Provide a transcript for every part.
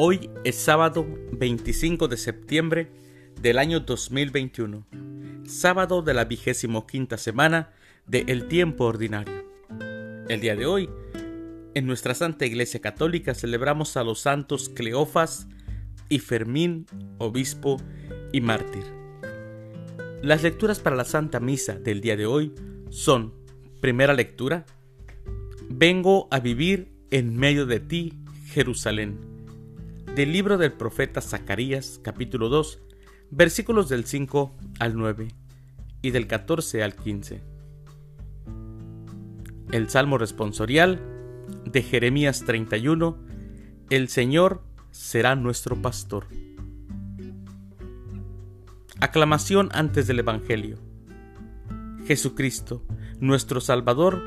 Hoy es sábado 25 de septiembre del año 2021, sábado de la vigésimo quinta semana de El Tiempo Ordinario. El día de hoy, en nuestra Santa Iglesia Católica celebramos a los santos Cleofas y Fermín, obispo y mártir. Las lecturas para la Santa Misa del día de hoy son, primera lectura, Vengo a vivir en medio de ti, Jerusalén. Del libro del profeta Zacarías, capítulo 2, versículos del 5 al 9 y del 14 al 15. El Salmo responsorial de Jeremías 31, El Señor será nuestro pastor. Aclamación antes del Evangelio. Jesucristo, nuestro Salvador,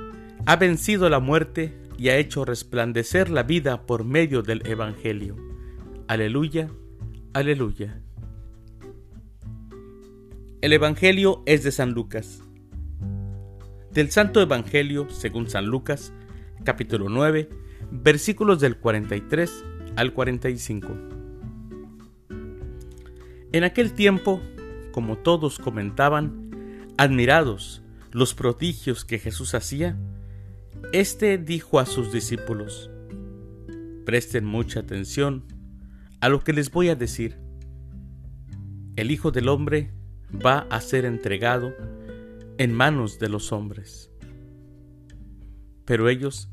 ha vencido la muerte y ha hecho resplandecer la vida por medio del Evangelio. Aleluya, aleluya. El Evangelio es de San Lucas. Del Santo Evangelio, según San Lucas, capítulo 9, versículos del 43 al 45. En aquel tiempo, como todos comentaban, admirados los prodigios que Jesús hacía, este dijo a sus discípulos, Presten mucha atención a lo que les voy a decir. El Hijo del Hombre va a ser entregado en manos de los hombres. Pero ellos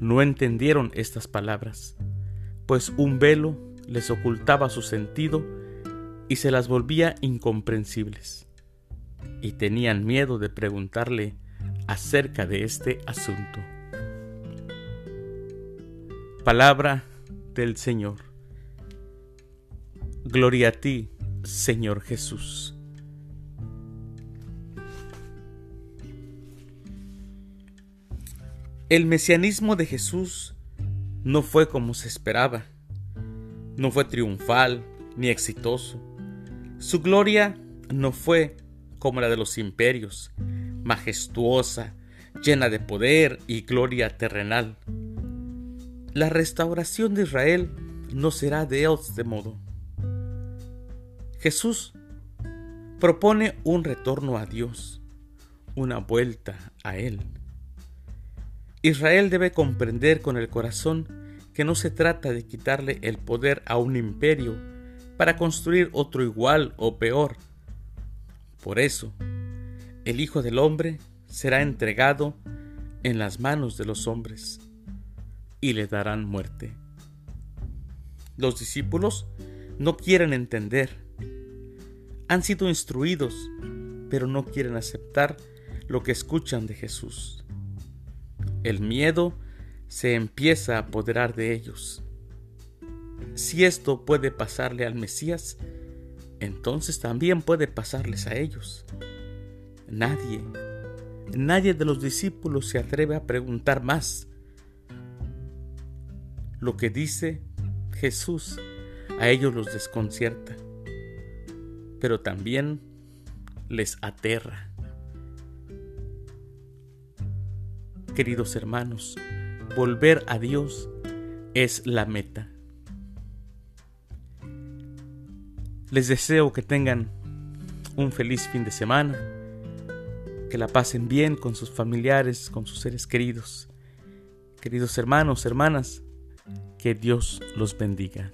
no entendieron estas palabras, pues un velo les ocultaba su sentido y se las volvía incomprensibles, y tenían miedo de preguntarle acerca de este asunto. Palabra del Señor. Gloria a ti, Señor Jesús. El mesianismo de Jesús no fue como se esperaba, no fue triunfal ni exitoso. Su gloria no fue como la de los imperios, majestuosa, llena de poder y gloria terrenal. La restauración de Israel no será de este modo. Jesús propone un retorno a Dios, una vuelta a Él. Israel debe comprender con el corazón que no se trata de quitarle el poder a un imperio para construir otro igual o peor. Por eso, el Hijo del Hombre será entregado en las manos de los hombres y le darán muerte. Los discípulos no quieren entender. Han sido instruidos, pero no quieren aceptar lo que escuchan de Jesús. El miedo se empieza a apoderar de ellos. Si esto puede pasarle al Mesías, entonces también puede pasarles a ellos. Nadie, nadie de los discípulos se atreve a preguntar más lo que dice Jesús a ellos los desconcierta, pero también les aterra. Queridos hermanos, volver a Dios es la meta. Les deseo que tengan un feliz fin de semana, que la pasen bien con sus familiares, con sus seres queridos. Queridos hermanos, hermanas, que Dios los bendiga.